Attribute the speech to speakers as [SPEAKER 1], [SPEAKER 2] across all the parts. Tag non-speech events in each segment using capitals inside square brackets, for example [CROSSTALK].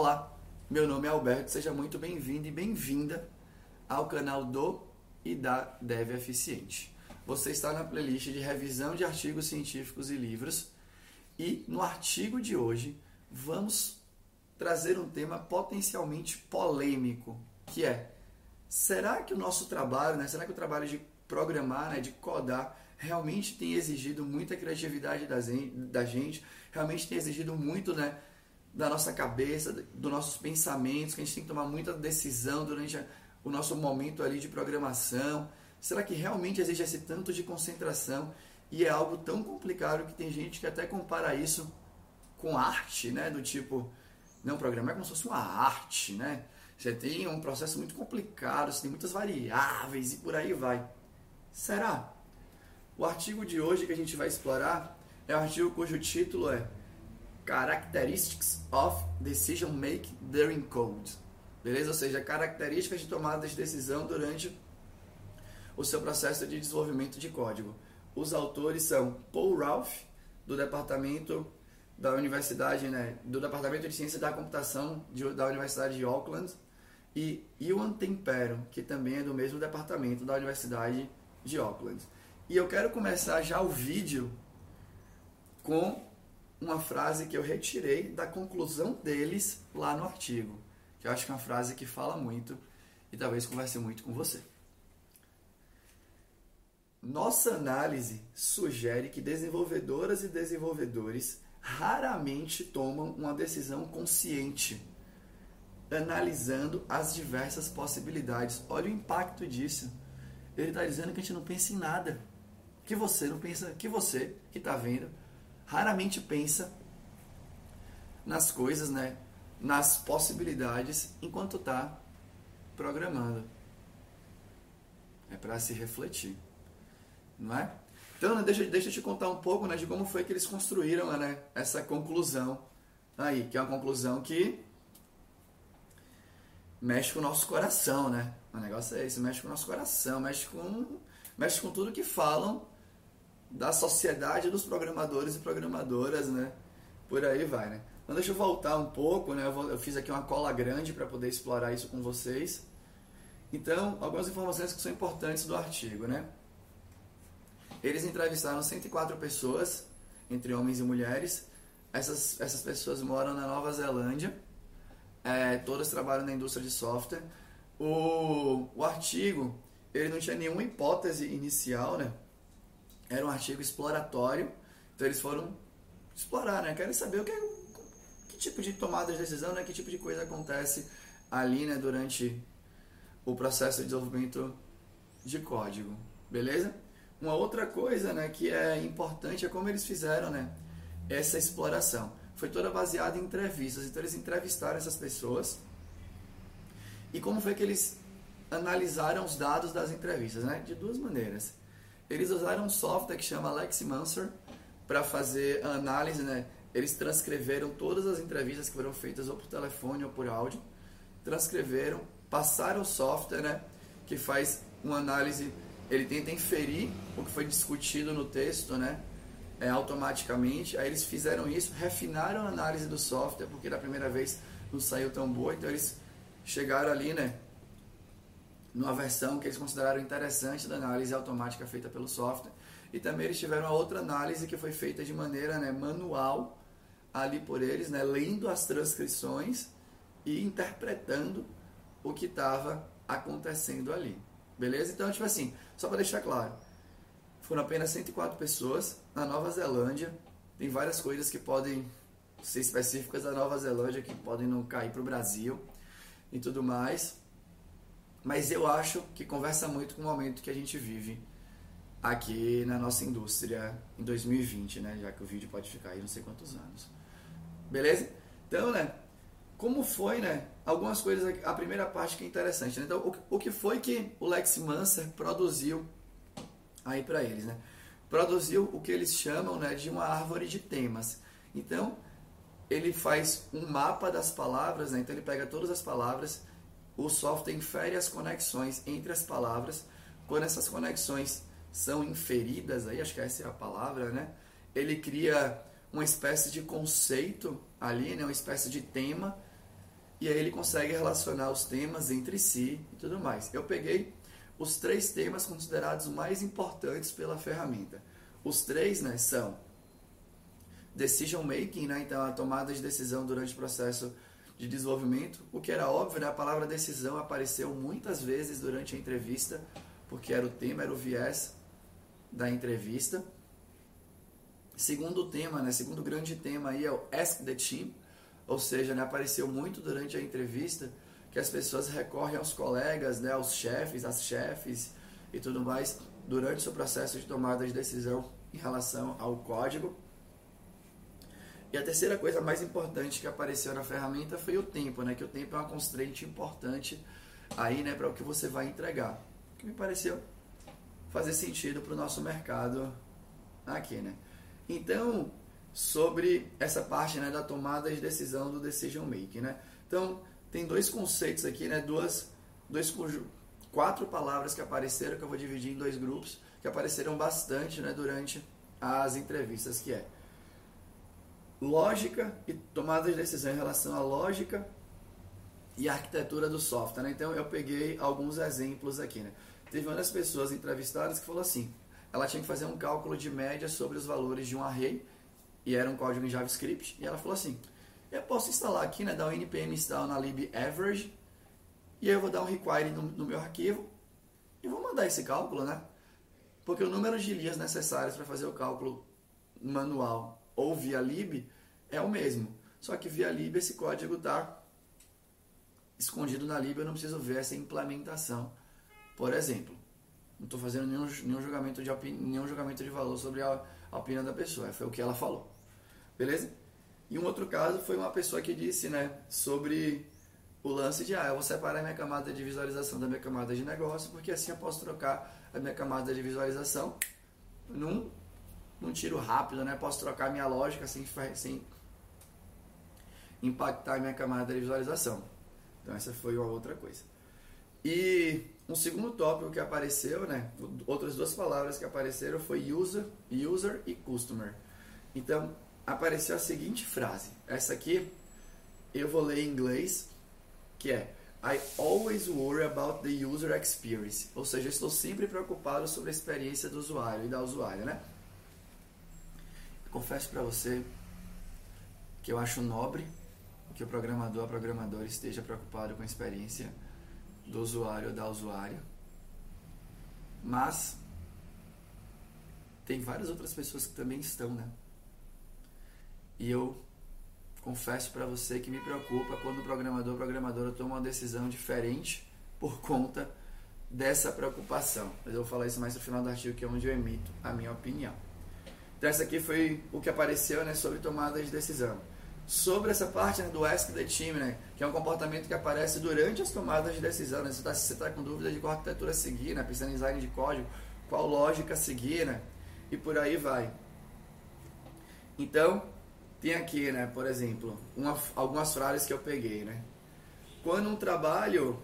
[SPEAKER 1] Olá, meu nome é Alberto, seja muito bem-vindo e bem-vinda ao canal do e da Dev Eficiente. Você está na playlist de revisão de artigos científicos e livros e no artigo de hoje vamos trazer um tema potencialmente polêmico, que é será que o nosso trabalho, né, será que o trabalho de programar, né, de codar, realmente tem exigido muita criatividade da gente, realmente tem exigido muito né, da nossa cabeça, dos nossos pensamentos, que a gente tem que tomar muita decisão durante o nosso momento ali de programação. Será que realmente existe esse tanto de concentração e é algo tão complicado que tem gente que até compara isso com arte, né? Do tipo, não, programar é como se fosse uma arte, né? Você tem um processo muito complicado, você tem muitas variáveis e por aí vai. Será? O artigo de hoje que a gente vai explorar é um artigo cujo título é Characteristics of Decision Making During Code. Beleza? Ou seja, características de tomada de decisão durante o seu processo de desenvolvimento de código. Os autores são Paul Ralph, do departamento da Universidade, né, do Departamento de Ciência da Computação de, da Universidade de Auckland, e Iwan Tempero, que também é do mesmo departamento da Universidade de Auckland. E eu quero começar já o vídeo com uma frase que eu retirei da conclusão deles lá no artigo, que eu acho que é uma frase que fala muito e talvez converse muito com você. Nossa análise sugere que desenvolvedoras e desenvolvedores raramente tomam uma decisão consciente, analisando as diversas possibilidades. Olha o impacto disso. Ele está dizendo que a gente não pensa em nada. Que você não pensa, que você que está vendo raramente pensa nas coisas, né? nas possibilidades enquanto está programando. É para se refletir, não é? Então, né, deixa, deixa eu te contar um pouco né, de como foi que eles construíram né, essa conclusão aí, que é uma conclusão que mexe com o nosso coração, né? O negócio é esse, mexe com o nosso coração, mexe com, mexe com tudo que falam da sociedade dos programadores e programadoras, né? Por aí vai, né? Então deixa eu voltar um pouco, né? Eu, vou, eu fiz aqui uma cola grande para poder explorar isso com vocês. Então, algumas informações que são importantes do artigo, né? Eles entrevistaram 104 pessoas, entre homens e mulheres. Essas, essas pessoas moram na Nova Zelândia. É, todas trabalham na indústria de software. O, o artigo, ele não tinha nenhuma hipótese inicial, né? Era um artigo exploratório, então eles foram explorar, né? Querem saber o que, que tipo de tomada de decisão, né? Que tipo de coisa acontece ali, né? Durante o processo de desenvolvimento de código, beleza? Uma outra coisa, né? Que é importante é como eles fizeram, né? Essa exploração foi toda baseada em entrevistas. Então eles entrevistaram essas pessoas e como foi que eles analisaram os dados das entrevistas, né? De duas maneiras. Eles usaram um software que chama LexiMancer para fazer análise, né? Eles transcreveram todas as entrevistas que foram feitas ou por telefone ou por áudio, transcreveram, passaram o software, né? Que faz uma análise, ele tenta inferir o que foi discutido no texto, né? É, automaticamente. Aí eles fizeram isso, refinaram a análise do software, porque da primeira vez não saiu tão boa, então eles chegaram ali, né? Numa versão que eles consideraram interessante da análise automática feita pelo software. E também eles tiveram uma outra análise que foi feita de maneira né, manual ali por eles, né, lendo as transcrições e interpretando o que estava acontecendo ali. Beleza? Então, tipo assim, só para deixar claro, foram apenas 104 pessoas na Nova Zelândia. Tem várias coisas que podem ser específicas da Nova Zelândia que podem não cair para o Brasil e tudo mais. Mas eu acho que conversa muito com o momento que a gente vive aqui na nossa indústria em 2020, né? Já que o vídeo pode ficar aí não sei quantos anos. Beleza? Então, né? Como foi, né? Algumas coisas, a primeira parte que é interessante. Né? Então, o, que foi que o Lex Manser produziu aí para eles, né? Produziu o que eles chamam, né, de uma árvore de temas. Então, ele faz um mapa das palavras, né? Então ele pega todas as palavras o software infere as conexões entre as palavras. Quando essas conexões são inferidas, aí acho que essa é a palavra, né? Ele cria uma espécie de conceito ali, né? uma espécie de tema e aí ele consegue relacionar os temas entre si e tudo mais. Eu peguei os três temas considerados mais importantes pela ferramenta. Os três né, são decision making, né, então a tomada de decisão durante o processo de desenvolvimento. O que era óbvio, né, a palavra decisão apareceu muitas vezes durante a entrevista, porque era o tema, era o viés da entrevista. Segundo tema, né, segundo grande tema aí é o Ask the Team, ou seja, né, apareceu muito durante a entrevista que as pessoas recorrem aos colegas, né, aos chefes, às chefes e tudo mais durante o seu processo de tomada de decisão em relação ao código. E a terceira coisa mais importante que apareceu na ferramenta foi o tempo, né? Que o tempo é uma constraint importante aí, né, para o que você vai entregar. Que me pareceu fazer sentido para o nosso mercado aqui, né? Então, sobre essa parte, né, da tomada de decisão do decision making, né? Então, tem dois conceitos aqui, né? Duas, dois quatro palavras que apareceram que eu vou dividir em dois grupos que apareceram bastante, né, durante as entrevistas, que é lógica e tomada de decisão em relação à lógica e arquitetura do software. Né? Então eu peguei alguns exemplos aqui. Né? Teve uma das pessoas entrevistadas que falou assim: ela tinha que fazer um cálculo de média sobre os valores de um array e era um código em JavaScript. E ela falou assim: eu posso instalar aqui, né, dar um npm install na lib average e aí eu vou dar um require no, no meu arquivo e vou mandar esse cálculo, né? Porque o número de linhas necessárias para fazer o cálculo manual ou via lib é o mesmo. Só que via lib esse código está escondido na lib, eu não preciso ver essa implementação. Por exemplo, não estou fazendo nenhum, nenhum, julgamento de nenhum julgamento de valor sobre a, a opinião da pessoa, foi o que ela falou. Beleza? E um outro caso foi uma pessoa que disse né, sobre o lance de, ah, eu vou separar minha camada de visualização da minha camada de negócio, porque assim eu posso trocar a minha camada de visualização num num tiro rápido, né? Posso trocar minha lógica sem, sem impactar minha camada de visualização. Então essa foi uma outra coisa. E um segundo tópico que apareceu, né? Outras duas palavras que apareceram foi user, user e customer. Então apareceu a seguinte frase. Essa aqui eu vou ler em inglês, que é I always worry about the user experience. Ou seja, estou sempre preocupado sobre a experiência do usuário e da usuária, né? Confesso para você que eu acho nobre que o programador, a programadora esteja preocupado com a experiência do usuário ou da usuária. Mas tem várias outras pessoas que também estão, né? E eu confesso para você que me preocupa quando o programador ou programadora toma uma decisão diferente por conta dessa preocupação. Mas eu vou falar isso mais no final do artigo, que é onde eu emito a minha opinião. Então, essa aqui foi o que apareceu né, sobre tomada de decisão. Sobre essa parte né, do Ask the Team, né, que é um comportamento que aparece durante as tomadas de decisão. Né, se você está tá com dúvida de qual arquitetura seguir, né, pensando em design de código, qual lógica seguir, né, e por aí vai. Então, tem aqui, né, por exemplo, uma, algumas frases que eu peguei. Né. Quando um trabalho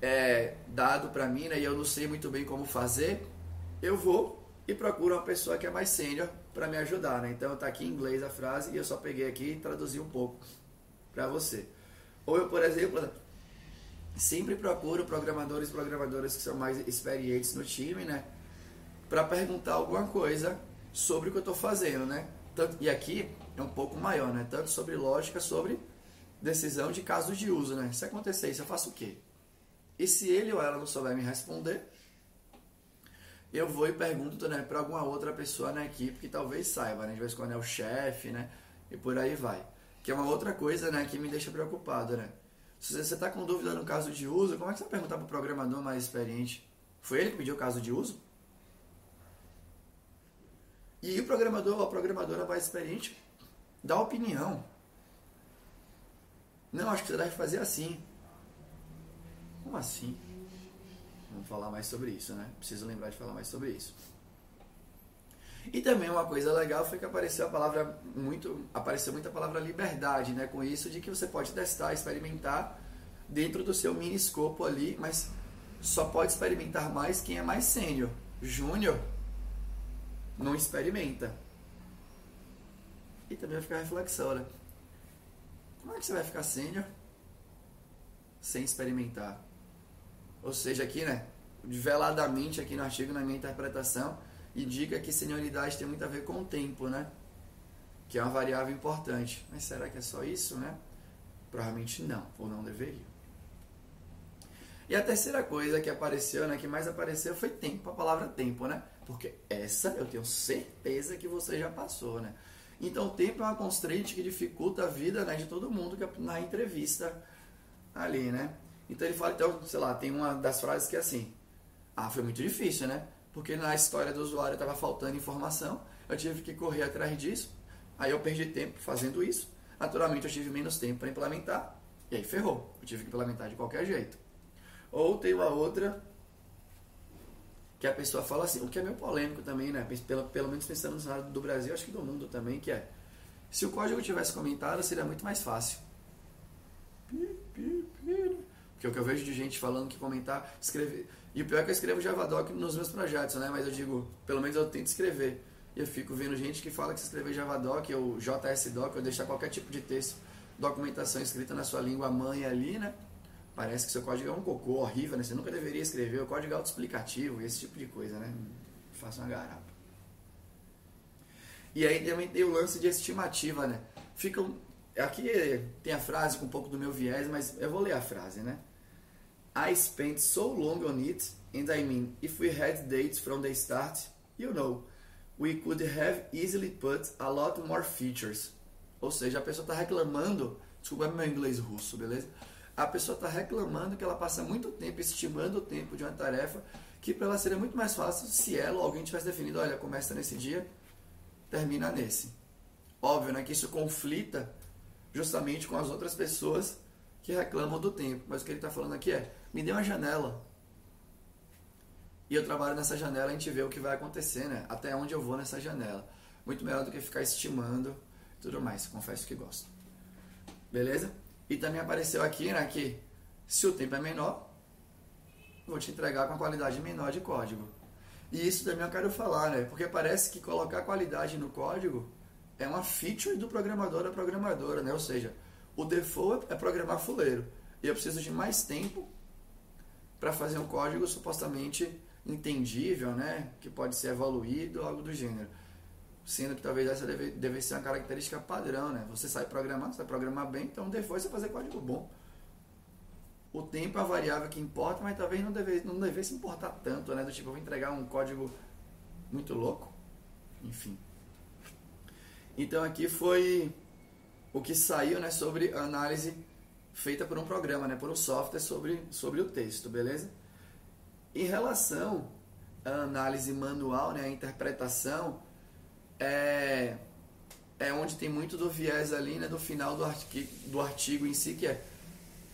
[SPEAKER 1] é dado para mim né, e eu não sei muito bem como fazer, eu vou e procuro uma pessoa que é mais sênior para me ajudar, né? Então tá aqui em inglês a frase e eu só peguei aqui e traduzi um pouco para você. Ou eu, por exemplo, sempre procuro programadores e programadoras que são mais experientes no time, né? Para perguntar alguma coisa sobre o que eu estou fazendo, né? Tanto, e aqui é um pouco maior, né? Tanto sobre lógica, sobre decisão de caso de uso, né? Se acontecer isso, eu faço o quê? E se ele ou ela não souber me responder, eu vou e pergunto né, para alguma outra pessoa na equipe que talvez saiba, né? De vez em quando é o chefe, né? E por aí vai. Que é uma outra coisa né, que me deixa preocupado, né? Se você está com dúvida no caso de uso, como é que você vai perguntar para o programador mais experiente? Foi ele que pediu o caso de uso? E o programador ou a programadora mais experiente dá opinião. Não, acho que você deve fazer assim. Como assim? Vamos falar mais sobre isso, né? Preciso lembrar de falar mais sobre isso. E também uma coisa legal foi que apareceu a palavra muito, apareceu muita palavra liberdade, né? Com isso de que você pode testar, experimentar dentro do seu mini escopo ali, mas só pode experimentar mais quem é mais sênior. Júnior não experimenta. E também vai ficar a reflexão, né? Como é que você vai ficar sênior sem experimentar. Ou seja, aqui, né, veladamente aqui no artigo, na minha interpretação, indica que senioridade tem muito a ver com o tempo, né? Que é uma variável importante. Mas será que é só isso, né? Provavelmente não, ou não deveria. E a terceira coisa que apareceu, né, que mais apareceu foi tempo, a palavra tempo, né? Porque essa eu tenho certeza que você já passou, né? Então, o tempo é uma constraint que dificulta a vida né, de todo mundo é na entrevista ali, né? Então, ele fala, então, sei lá, tem uma das frases que é assim: Ah, foi muito difícil, né? Porque na história do usuário estava faltando informação, eu tive que correr atrás disso, aí eu perdi tempo fazendo isso. Naturalmente, eu tive menos tempo para implementar, e aí ferrou. Eu tive que implementar de qualquer jeito. Ou tem uma outra que a pessoa fala assim, o que é meio polêmico também, né? Pelo, pelo menos pensando no cenário do Brasil, acho que do mundo também, que é se o código tivesse comentado, seria muito mais fácil. Porque o que eu vejo de gente falando que comentar, escrever. E o pior é que eu escrevo Javadoc nos meus projetos, né? Mas eu digo, pelo menos eu tento escrever. E eu fico vendo gente que fala que se escrever Javadoc ou JSDoc, ou deixar qualquer tipo de texto, documentação escrita na sua língua mãe ali, né? Parece que seu código é um cocô horrível, né? Você nunca deveria escrever o código é autoexplicativo, esse tipo de coisa, né? Faça uma garapa. E aí também tem o lance de estimativa, né? Ficam. Aqui tem a frase com um pouco do meu viés, mas eu vou ler a frase, né? I spent so long on it, and I mean, if we had dates from the start, you know, we could have easily put a lot more features. Ou seja, a pessoa está reclamando, desculpa meu inglês russo, beleza? a pessoa está reclamando que ela passa muito tempo estimando o tempo de uma tarefa que para ela seria muito mais fácil se ela ou alguém tivesse definido, olha, começa nesse dia, termina nesse. Óbvio, né, que isso conflita justamente com as outras pessoas que reclamam do tempo. Mas o que ele está falando aqui é, me dê uma janela. E eu trabalho nessa janela, a gente vê o que vai acontecer, né? Até onde eu vou nessa janela. Muito melhor do que ficar estimando tudo mais. Confesso que gosto. Beleza? E também apareceu aqui né, que se o tempo é menor, vou te entregar com a qualidade menor de código. E isso também eu quero falar, né? Porque parece que colocar qualidade no código é uma feature do programador da programadora, né? Ou seja, o default é programar fuleiro. E eu preciso de mais tempo para fazer um código supostamente entendível, né? Que pode ser evoluído, algo do gênero sendo que talvez essa deve, deve ser uma característica padrão, né? Você sai programar, vai programar bem, então depois você fazer código bom. O tempo é a variável que importa, mas talvez não devesse, não devesse importar tanto, né? Do tipo, eu vou entregar um código muito louco. Enfim. Então aqui foi o que saiu, né, sobre análise feita por um programa, né, por um software sobre, sobre o texto, beleza? Em relação à análise manual, né, a interpretação, é, é onde tem muito do viés ali, né, do final do artigo, do artigo em si, que é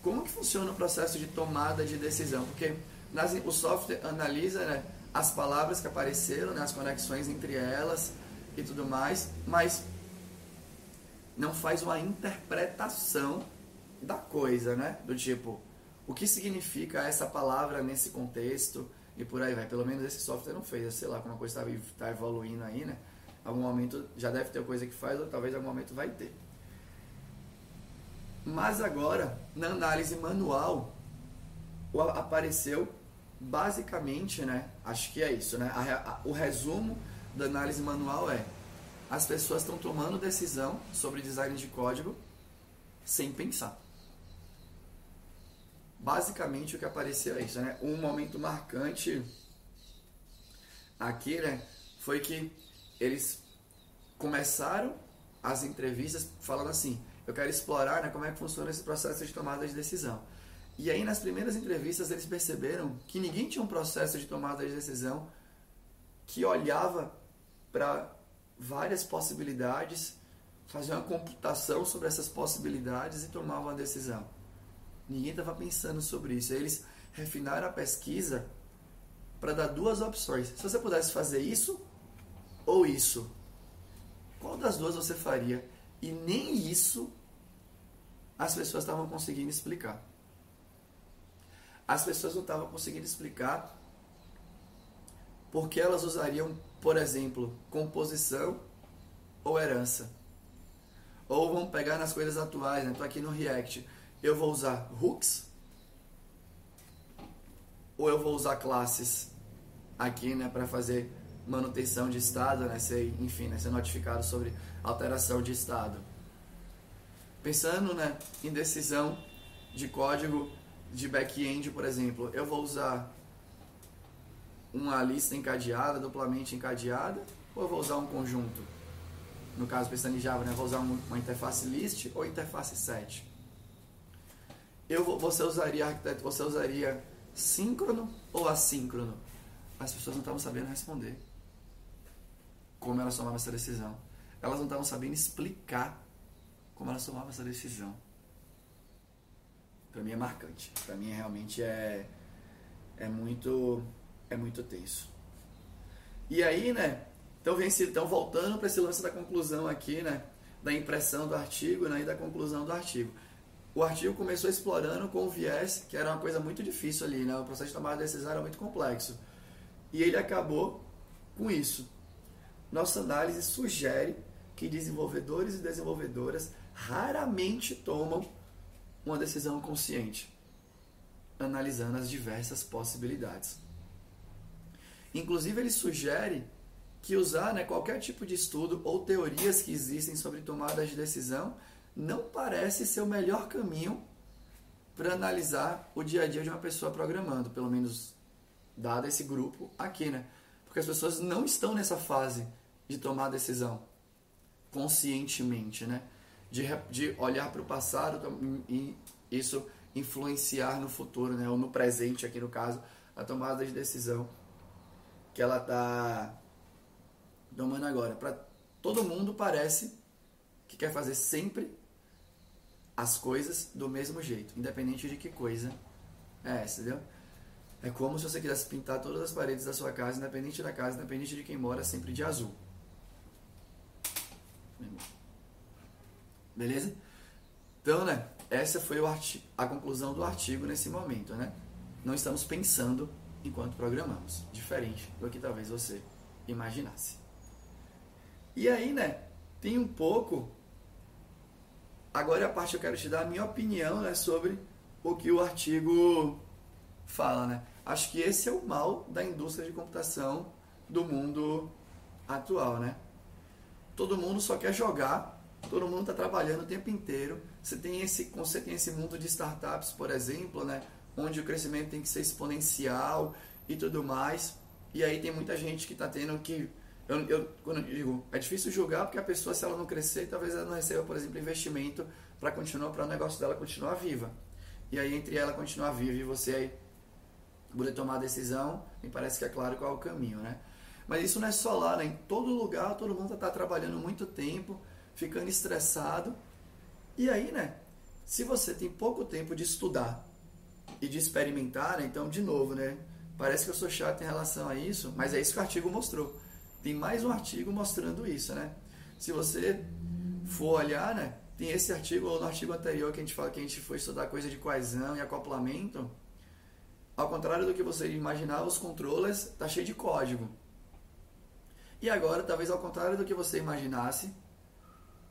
[SPEAKER 1] como que funciona o processo de tomada de decisão. Porque nas, o software analisa né, as palavras que apareceram, né, as conexões entre elas e tudo mais, mas não faz uma interpretação da coisa, né? Do tipo, o que significa essa palavra nesse contexto e por aí vai. Pelo menos esse software não fez, sei lá, como a coisa está tá evoluindo aí, né? algum momento já deve ter coisa que faz, ou talvez algum momento vai ter. Mas agora, na análise manual, apareceu basicamente, né? Acho que é isso, né? A, a, o resumo da análise manual é: as pessoas estão tomando decisão sobre design de código sem pensar. Basicamente o que apareceu é isso, né? Um momento marcante aqui, né? Foi que eles começaram as entrevistas falando assim: eu quero explorar né, como é que funciona esse processo de tomada de decisão. E aí, nas primeiras entrevistas, eles perceberam que ninguém tinha um processo de tomada de decisão que olhava para várias possibilidades, fazia uma computação sobre essas possibilidades e tomava uma decisão. Ninguém estava pensando sobre isso. Eles refinaram a pesquisa para dar duas opções. Se você pudesse fazer isso ou isso, qual das duas você faria? E nem isso as pessoas estavam conseguindo explicar. As pessoas não estavam conseguindo explicar porque elas usariam, por exemplo, composição ou herança. Ou vamos pegar nas coisas atuais, né? Estou aqui no React. Eu vou usar hooks ou eu vou usar classes aqui, né, para fazer manutenção de estado, né, ser, enfim, né, ser notificado sobre alteração de estado. Pensando, né, em decisão de código de back-end, por exemplo, eu vou usar uma lista encadeada, duplamente encadeada, ou eu vou usar um conjunto? No caso, pensando em Java, né, eu vou usar uma interface list ou interface set? Eu, você usaria arquiteto, você usaria síncrono ou assíncrono? As pessoas não estavam sabendo responder como elas tomavam essa decisão. Elas não estavam sabendo explicar como elas tomavam essa decisão. Para mim é marcante. Para mim realmente é é muito é muito tenso. E aí, né? Então vem então voltando para esse lance da conclusão aqui, né? Da impressão do artigo, né? E da conclusão do artigo. O artigo começou explorando com o viés, que era uma coisa muito difícil ali, né? O processo de tomada de decisão era muito complexo. E ele acabou com isso. Nossa análise sugere que desenvolvedores e desenvolvedoras raramente tomam uma decisão consciente, analisando as diversas possibilidades. Inclusive, ele sugere que usar né, qualquer tipo de estudo ou teorias que existem sobre tomadas de decisão não parece ser o melhor caminho para analisar o dia a dia de uma pessoa programando, pelo menos dado esse grupo aqui, né? Porque as pessoas não estão nessa fase de tomar decisão conscientemente, né? De, de olhar para o passado e isso influenciar no futuro, né? Ou no presente, aqui no caso, a tomada de decisão que ela está tomando agora. Para todo mundo parece que quer fazer sempre as coisas do mesmo jeito, independente de que coisa é essa, entendeu? É como se você quisesse pintar todas as paredes da sua casa, independente da casa, independente de quem mora, sempre de azul. Beleza? Então, né? Essa foi artigo, a conclusão do artigo nesse momento, né? Não estamos pensando enquanto programamos, diferente do que talvez você imaginasse. E aí, né? Tem um pouco. Agora a parte que eu quero te dar a minha opinião, né, sobre o que o artigo fala, né? Acho que esse é o mal da indústria de computação do mundo atual, né? Todo mundo só quer jogar, todo mundo está trabalhando o tempo inteiro. Você tem esse, você tem esse mundo de startups, por exemplo, né, onde o crescimento tem que ser exponencial e tudo mais. E aí tem muita gente que está tendo que eu, eu, quando eu digo, é difícil julgar porque a pessoa, se ela não crescer, talvez ela não receba, por exemplo, investimento para continuar, para o negócio dela continuar viva. E aí, entre ela continuar viva e você aí poder tomar a decisão, me parece que é claro qual é o caminho, né? Mas isso não é só lá, né? Em todo lugar, todo mundo está trabalhando muito tempo, ficando estressado. E aí, né? Se você tem pouco tempo de estudar e de experimentar, né? então, de novo, né? Parece que eu sou chato em relação a isso, mas é isso que o artigo mostrou. Tem mais um artigo mostrando isso, né? Se você for olhar, né? Tem esse artigo ou no artigo anterior que a gente fala que a gente foi estudar coisa de coesão e acoplamento. Ao contrário do que você imaginava, os controllers tá cheio de código. E agora, talvez ao contrário do que você imaginasse,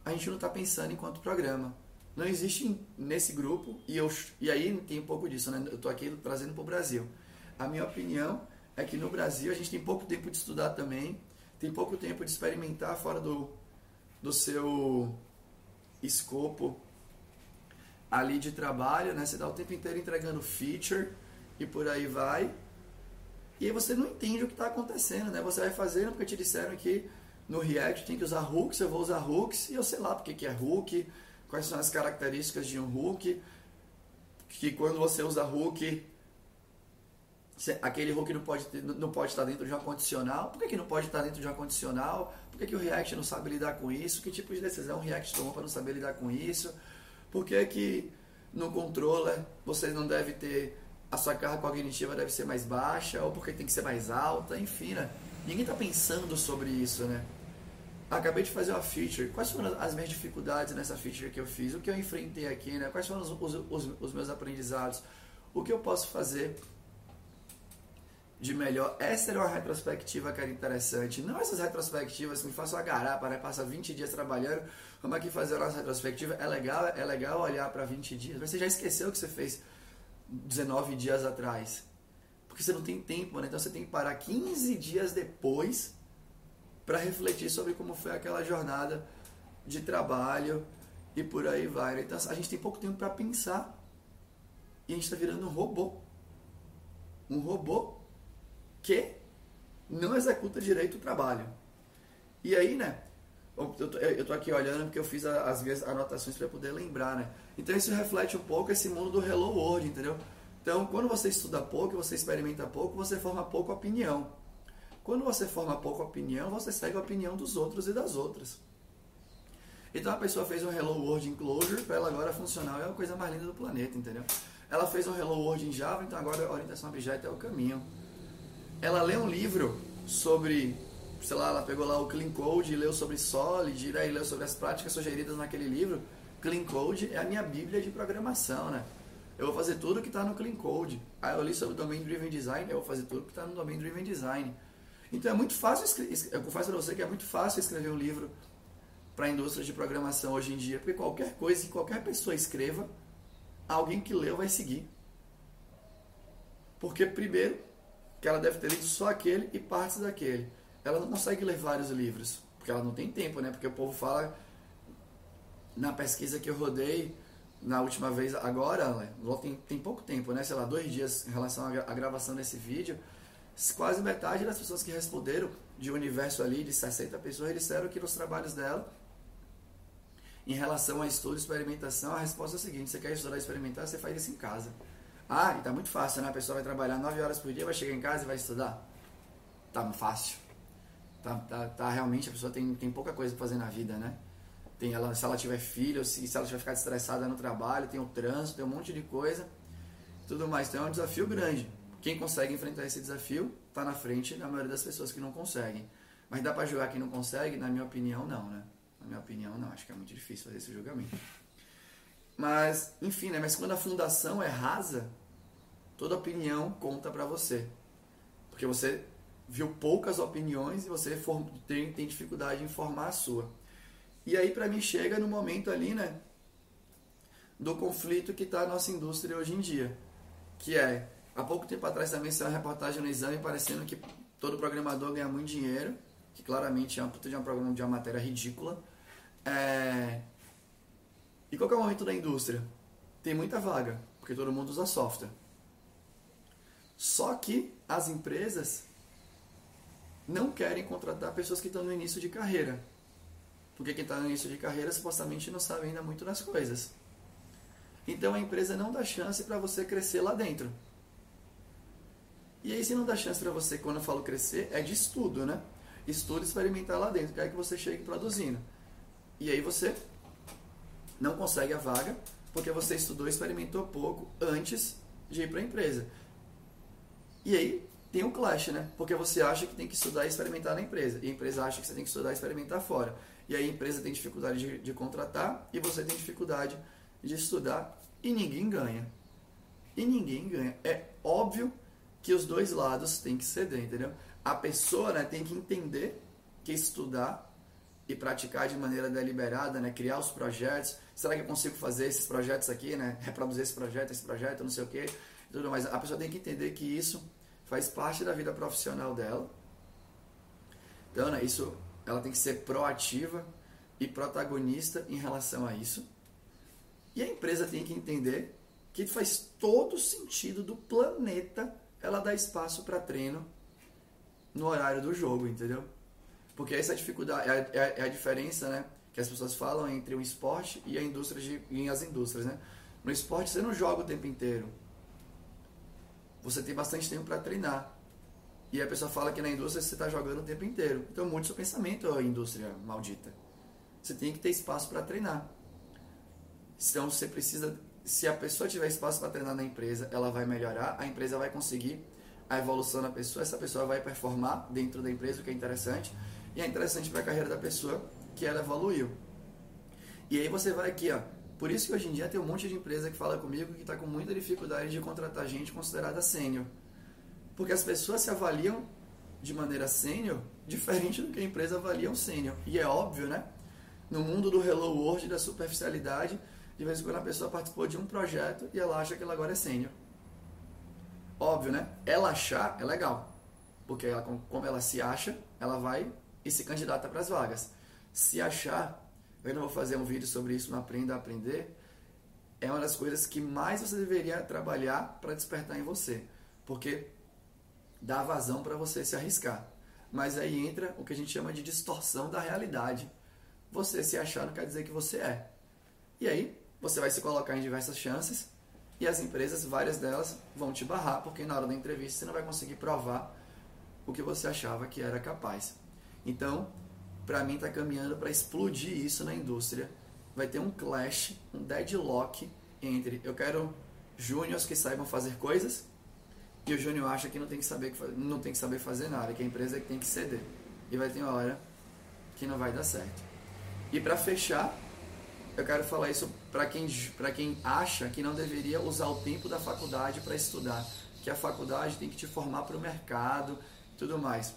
[SPEAKER 1] a gente não está pensando enquanto programa. Não existe nesse grupo, e, eu, e aí tem um pouco disso, né? eu estou aqui trazendo para o Brasil. A minha opinião é que no Brasil a gente tem pouco tempo de estudar também, tem pouco tempo de experimentar fora do, do seu escopo ali de trabalho, né? Você dá o tempo inteiro entregando feature e por aí vai. E você não entende o que está acontecendo, né? Você vai fazendo porque te disseram que no React tem que usar hooks, eu vou usar hooks, e eu sei lá porque que é hook, quais são as características de um hook, que quando você usa hook, aquele hook não pode, ter, não pode estar dentro de uma condicional. Por que, que não pode estar dentro de uma condicional? Por que, que o React não sabe lidar com isso? Que tipo de decisão o React tomou para não saber lidar com isso? Por que, que no controller você não deve ter a sua carga cognitiva deve ser mais baixa ou porque tem que ser mais alta, enfim, né? Ninguém está pensando sobre isso, né? Acabei de fazer uma feature. Quais foram as minhas dificuldades nessa feature que eu fiz? O que eu enfrentei aqui, né? Quais foram os, os, os meus aprendizados? O que eu posso fazer de melhor? Essa era uma retrospectiva que era interessante. Não essas retrospectivas que me façam agarrar para passar 20 dias trabalhando. Como aqui fazer a nossa retrospectiva? É legal, é legal olhar para 20 dias. Mas você já esqueceu o que você fez 19 dias atrás. Porque você não tem tempo, né? Então você tem que parar 15 dias depois para refletir sobre como foi aquela jornada de trabalho e por aí vai. Né? Então a gente tem pouco tempo para pensar e a gente está virando um robô. Um robô que não executa direito o trabalho. E aí, né? Eu tô, aqui olhando porque eu fiz as minhas anotações para poder lembrar, né? Então isso reflete um pouco esse mundo do Hello World, entendeu? Então, quando você estuda pouco, você experimenta pouco, você forma pouca opinião. Quando você forma pouca opinião, você segue a opinião dos outros e das outras. Então a pessoa fez um Hello World em Clojure, para ela agora funcionar, é a coisa mais linda do planeta, entendeu? Ela fez um Hello World em Java, então agora a orientação objeto é o caminho. Ela lê um livro sobre sei lá, ela pegou lá o Clean Code e leu sobre Solid, e leu sobre as práticas sugeridas naquele livro. Clean Code é a minha bíblia de programação, né? Eu vou fazer tudo que está no Clean Code. Aí eu li sobre Domain Driven Design, eu vou fazer tudo que está no Domain Driven Design. Então é muito fácil, eu confesso para você que é muito fácil escrever um livro para a indústria de programação hoje em dia, porque qualquer coisa que qualquer pessoa escreva, alguém que leu vai seguir. Porque primeiro, que ela deve ter lido só aquele e partes daquele ela não consegue ler vários livros, porque ela não tem tempo, né? Porque o povo fala na pesquisa que eu rodei na última vez agora, tem, tem pouco tempo, né? Sei lá, dois dias em relação à gravação desse vídeo, quase metade das pessoas que responderam de um universo ali de 60 pessoas disseram que nos trabalhos dela em relação a estudo e experimentação, a resposta é a seguinte: você quer estudar e experimentar, você faz isso em casa. Ah, e tá muito fácil, né? A pessoa vai trabalhar 9 horas por dia, vai chegar em casa e vai estudar. Tá fácil. Tá, tá, tá, realmente a pessoa tem, tem pouca coisa para fazer na vida, né? Tem ela, se ela tiver filho, se, se ela tiver ficar estressada no trabalho, tem o trânsito, tem um monte de coisa, tudo mais. Então é um desafio grande. Quem consegue enfrentar esse desafio está na frente da maioria das pessoas que não conseguem. Mas dá para julgar quem não consegue? Na minha opinião, não, né? Na minha opinião, não. Acho que é muito difícil fazer esse julgamento. Mas, enfim, né? Mas quando a fundação é rasa, toda opinião conta para você. Porque você viu poucas opiniões e você tem, tem dificuldade em formar a sua. E aí, para mim, chega no momento ali, né, do conflito que está a nossa indústria hoje em dia. Que é, há pouco tempo atrás também saiu uma reportagem no exame parecendo que todo programador ganha muito dinheiro, que claramente é uma puta de uma, de uma matéria ridícula. É... E qual é o momento da indústria? Tem muita vaga, porque todo mundo usa software. Só que as empresas não querem contratar pessoas que estão no início de carreira. Porque quem está no início de carreira supostamente não sabe ainda muito das coisas. Então a empresa não dá chance para você crescer lá dentro. E aí, se não dá chance para você, quando eu falo crescer, é de estudo, né? Estudo experimentar lá dentro, quer que você chegue produzindo. E aí você não consegue a vaga, porque você estudou e experimentou pouco antes de ir para a empresa. E aí tem um clash, né? Porque você acha que tem que estudar e experimentar na empresa, e a empresa acha que você tem que estudar e experimentar fora. E aí a empresa tem dificuldade de, de contratar e você tem dificuldade de estudar e ninguém ganha. E ninguém ganha. É óbvio que os dois lados têm que ceder, entendeu? A pessoa né, tem que entender que estudar e praticar de maneira deliberada, né, criar os projetos. Será que eu consigo fazer esses projetos aqui, né? [LAUGHS] Reproduzir esse projeto, esse projeto, não sei o quê, tudo mais. A pessoa tem que entender que isso faz parte da vida profissional dela. Então, né, isso, ela tem que ser proativa e protagonista em relação a isso. E a empresa tem que entender que faz todo sentido do planeta ela dar espaço para treino no horário do jogo, entendeu? Porque essa é a dificuldade, é a, é a, diferença, né? Que as pessoas falam entre o esporte e a indústria de, e as indústrias, né? No esporte você não joga o tempo inteiro você tem bastante tempo para treinar. E a pessoa fala que na indústria você está jogando o tempo inteiro. Então mude seu pensamento, a indústria maldita. Você tem que ter espaço para treinar. Então você precisa, se a pessoa tiver espaço para treinar na empresa, ela vai melhorar, a empresa vai conseguir a evolução da pessoa, essa pessoa vai performar dentro da empresa, o que é interessante, e é interessante para a carreira da pessoa que ela evoluiu. E aí você vai aqui, ó, por isso que hoje em dia tem um monte de empresa que fala comigo que está com muita dificuldade de contratar gente considerada sênior. Porque as pessoas se avaliam de maneira sênior diferente do que a empresa avalia um sênior. E é óbvio, né? No mundo do Hello World, da superficialidade, de vez em quando a pessoa participou de um projeto e ela acha que ela agora é sênior. Óbvio, né? Ela achar é legal. Porque ela, como ela se acha, ela vai e se candidata para as vagas. Se achar, eu ainda vou fazer um vídeo sobre isso no Aprenda a Aprender, é uma das coisas que mais você deveria trabalhar para despertar em você. Porque dá vazão para você se arriscar. Mas aí entra o que a gente chama de distorção da realidade. Você se achar não quer dizer que você é. E aí, você vai se colocar em diversas chances e as empresas, várias delas, vão te barrar, porque na hora da entrevista você não vai conseguir provar o que você achava que era capaz. Então, para mim, está caminhando para explodir isso na indústria. Vai ter um clash, um deadlock entre eu quero júniors que saibam fazer coisas e o júnior acha que não tem que saber não tem que saber fazer nada, que a empresa é que tem que ceder. E vai ter uma hora que não vai dar certo. E para fechar, eu quero falar isso para quem, quem acha que não deveria usar o tempo da faculdade para estudar, que a faculdade tem que te formar para o mercado tudo mais.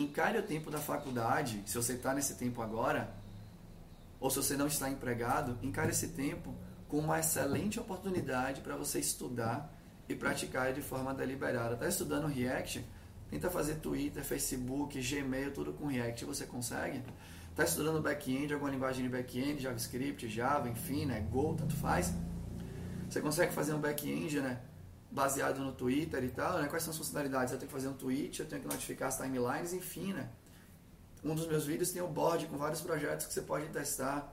[SPEAKER 1] Encare o tempo da faculdade, se você está nesse tempo agora, ou se você não está empregado, encare esse tempo com uma excelente oportunidade para você estudar e praticar de forma deliberada. Está estudando React? Tenta fazer Twitter, Facebook, Gmail, tudo com React. Você consegue? Está estudando back-end, alguma linguagem de back-end, JavaScript, Java, enfim, né? Go, tanto faz. Você consegue fazer um back-end, né? Baseado no Twitter e tal, né? Quais são as funcionalidades? Eu tenho que fazer um tweet, eu tenho que notificar as timelines, enfim, né? Um dos meus vídeos tem um board com vários projetos que você pode testar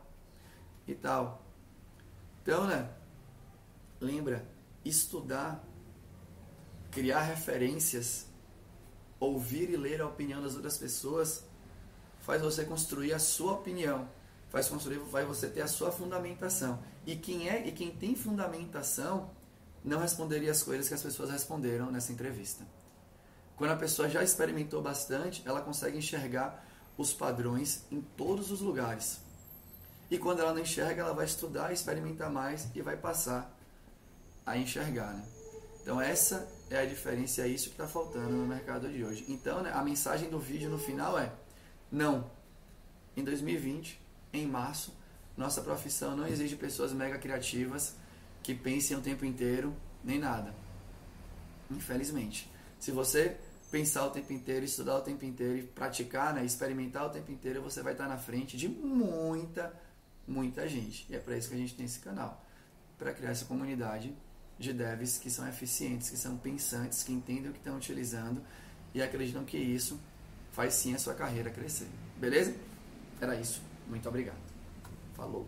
[SPEAKER 1] e tal. Então, né? Lembra, estudar, criar referências, ouvir e ler a opinião das outras pessoas faz você construir a sua opinião, faz construir, vai você ter a sua fundamentação. E quem é e quem tem fundamentação não responderia as coisas que as pessoas responderam nessa entrevista. Quando a pessoa já experimentou bastante, ela consegue enxergar os padrões em todos os lugares. E quando ela não enxerga, ela vai estudar, experimentar mais e vai passar a enxergar. Né? Então essa é a diferença, é isso que está faltando no mercado de hoje. Então né, a mensagem do vídeo no final é não. Em 2020, em março, nossa profissão não exige pessoas mega criativas que pensem o tempo inteiro, nem nada. Infelizmente. Se você pensar o tempo inteiro, estudar o tempo inteiro e praticar, né, experimentar o tempo inteiro, você vai estar na frente de muita, muita gente. E é para isso que a gente tem esse canal para criar essa comunidade de devs que são eficientes, que são pensantes, que entendem o que estão utilizando e acreditam que isso faz sim a sua carreira crescer. Beleza? Era isso. Muito obrigado. Falou.